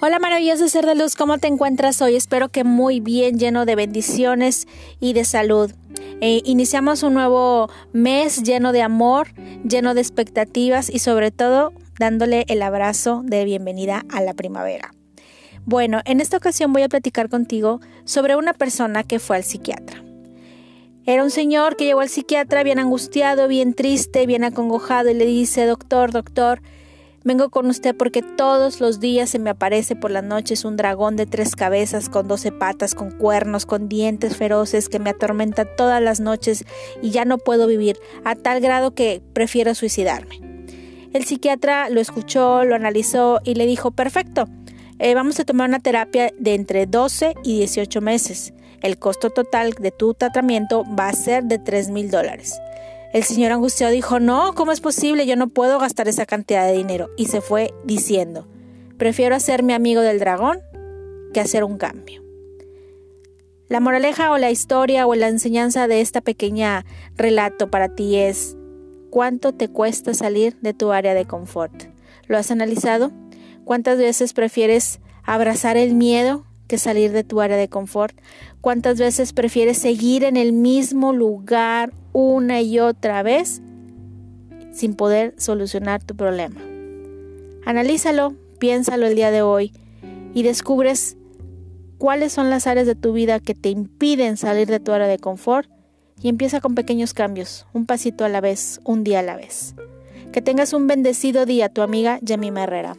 Hola maravilloso ser de luz, ¿cómo te encuentras hoy? Espero que muy bien, lleno de bendiciones y de salud. Eh, iniciamos un nuevo mes lleno de amor, lleno de expectativas y sobre todo dándole el abrazo de bienvenida a la primavera. Bueno, en esta ocasión voy a platicar contigo sobre una persona que fue al psiquiatra. Era un señor que llegó al psiquiatra bien angustiado, bien triste, bien acongojado y le dice, doctor, doctor, Vengo con usted porque todos los días se me aparece por las noches un dragón de tres cabezas, con doce patas, con cuernos, con dientes feroces, que me atormenta todas las noches y ya no puedo vivir, a tal grado que prefiero suicidarme. El psiquiatra lo escuchó, lo analizó y le dijo, perfecto, eh, vamos a tomar una terapia de entre 12 y 18 meses. El costo total de tu tratamiento va a ser de 3 mil dólares. El señor angustiado dijo, no, ¿cómo es posible? Yo no puedo gastar esa cantidad de dinero. Y se fue diciendo, prefiero hacerme amigo del dragón que hacer un cambio. La moraleja o la historia o la enseñanza de esta pequeña relato para ti es, ¿cuánto te cuesta salir de tu área de confort? ¿Lo has analizado? ¿Cuántas veces prefieres abrazar el miedo que salir de tu área de confort? ¿Cuántas veces prefieres seguir en el mismo lugar una y otra vez sin poder solucionar tu problema? Analízalo, piénsalo el día de hoy y descubres cuáles son las áreas de tu vida que te impiden salir de tu área de confort y empieza con pequeños cambios, un pasito a la vez, un día a la vez. Que tengas un bendecido día, tu amiga Yamima Herrera.